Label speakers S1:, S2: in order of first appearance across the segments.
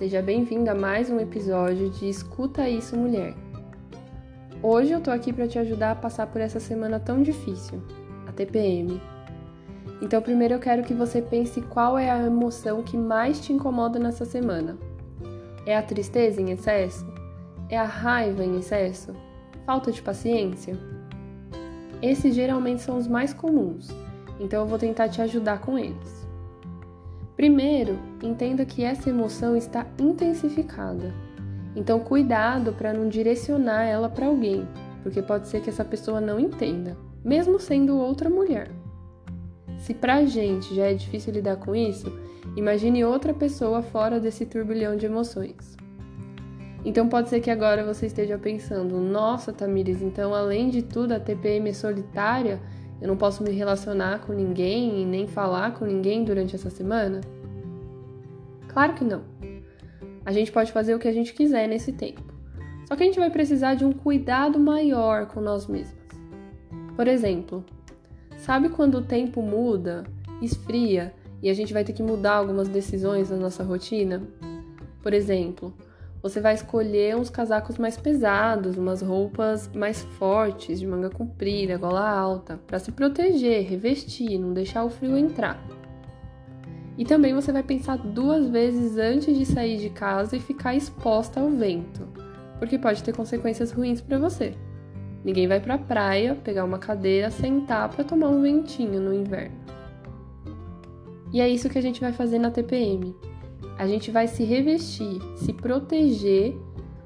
S1: Seja bem-vinda a mais um episódio de Escuta Isso Mulher. Hoje eu tô aqui para te ajudar a passar por essa semana tão difícil, a TPM. Então, primeiro eu quero que você pense qual é a emoção que mais te incomoda nessa semana. É a tristeza em excesso? É a raiva em excesso? Falta de paciência? Esses geralmente são os mais comuns, então eu vou tentar te ajudar com eles. Primeiro, entenda que essa emoção está intensificada. Então, cuidado para não direcionar ela para alguém, porque pode ser que essa pessoa não entenda, mesmo sendo outra mulher. Se pra gente já é difícil lidar com isso, imagine outra pessoa fora desse turbilhão de emoções. Então pode ser que agora você esteja pensando: nossa, Tamires, então além de tudo a TPM é solitária eu não posso me relacionar com ninguém e nem falar com ninguém durante essa semana? Claro que não. A gente pode fazer o que a gente quiser nesse tempo. Só que a gente vai precisar de um cuidado maior com nós mesmas. Por exemplo, sabe quando o tempo muda, esfria e a gente vai ter que mudar algumas decisões na nossa rotina? Por exemplo, você vai escolher uns casacos mais pesados, umas roupas mais fortes, de manga comprida, gola alta, para se proteger, revestir, não deixar o frio entrar. E também você vai pensar duas vezes antes de sair de casa e ficar exposta ao vento, porque pode ter consequências ruins para você. Ninguém vai para a praia pegar uma cadeira, sentar para tomar um ventinho no inverno. E é isso que a gente vai fazer na TPM a gente vai se revestir, se proteger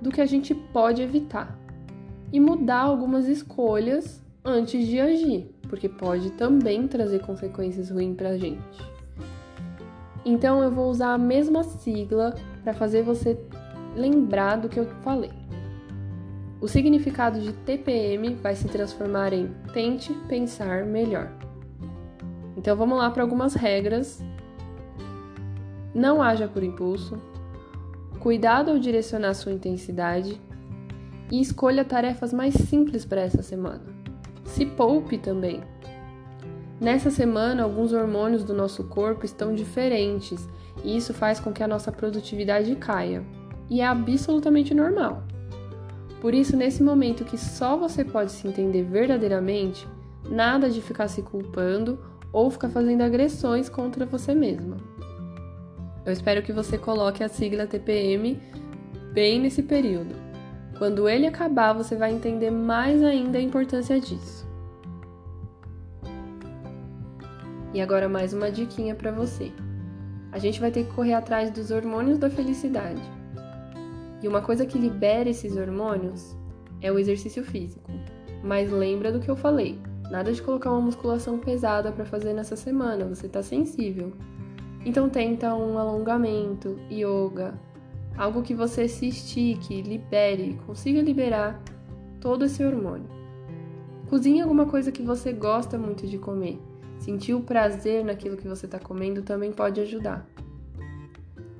S1: do que a gente pode evitar e mudar algumas escolhas antes de agir, porque pode também trazer consequências ruins para a gente. Então eu vou usar a mesma sigla para fazer você lembrar do que eu falei. O significado de TPM vai se transformar em tente pensar melhor. Então vamos lá para algumas regras não haja por impulso, cuidado ao direcionar sua intensidade e escolha tarefas mais simples para essa semana. Se poupe também. Nessa semana, alguns hormônios do nosso corpo estão diferentes e isso faz com que a nossa produtividade caia. E é absolutamente normal. Por isso, nesse momento que só você pode se entender verdadeiramente, nada de ficar se culpando ou ficar fazendo agressões contra você mesma. Eu espero que você coloque a sigla TPM bem nesse período. Quando ele acabar, você vai entender mais ainda a importância disso. E agora mais uma diquinha para você. A gente vai ter que correr atrás dos hormônios da felicidade. E uma coisa que libera esses hormônios é o exercício físico. Mas lembra do que eu falei. Nada de colocar uma musculação pesada para fazer nessa semana, você tá sensível. Então tenta um alongamento, yoga, algo que você se estique, libere, consiga liberar todo esse hormônio. Cozinhe alguma coisa que você gosta muito de comer. Sentir o prazer naquilo que você está comendo também pode ajudar.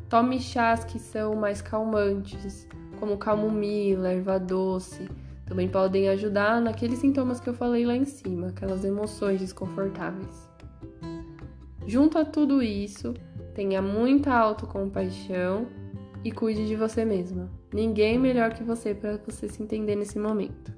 S1: Tome chás que são mais calmantes, como camomila, erva doce, também podem ajudar naqueles sintomas que eu falei lá em cima, aquelas emoções desconfortáveis. Junto a tudo isso, tenha muita autocompaixão e cuide de você mesma. Ninguém melhor que você para você se entender nesse momento.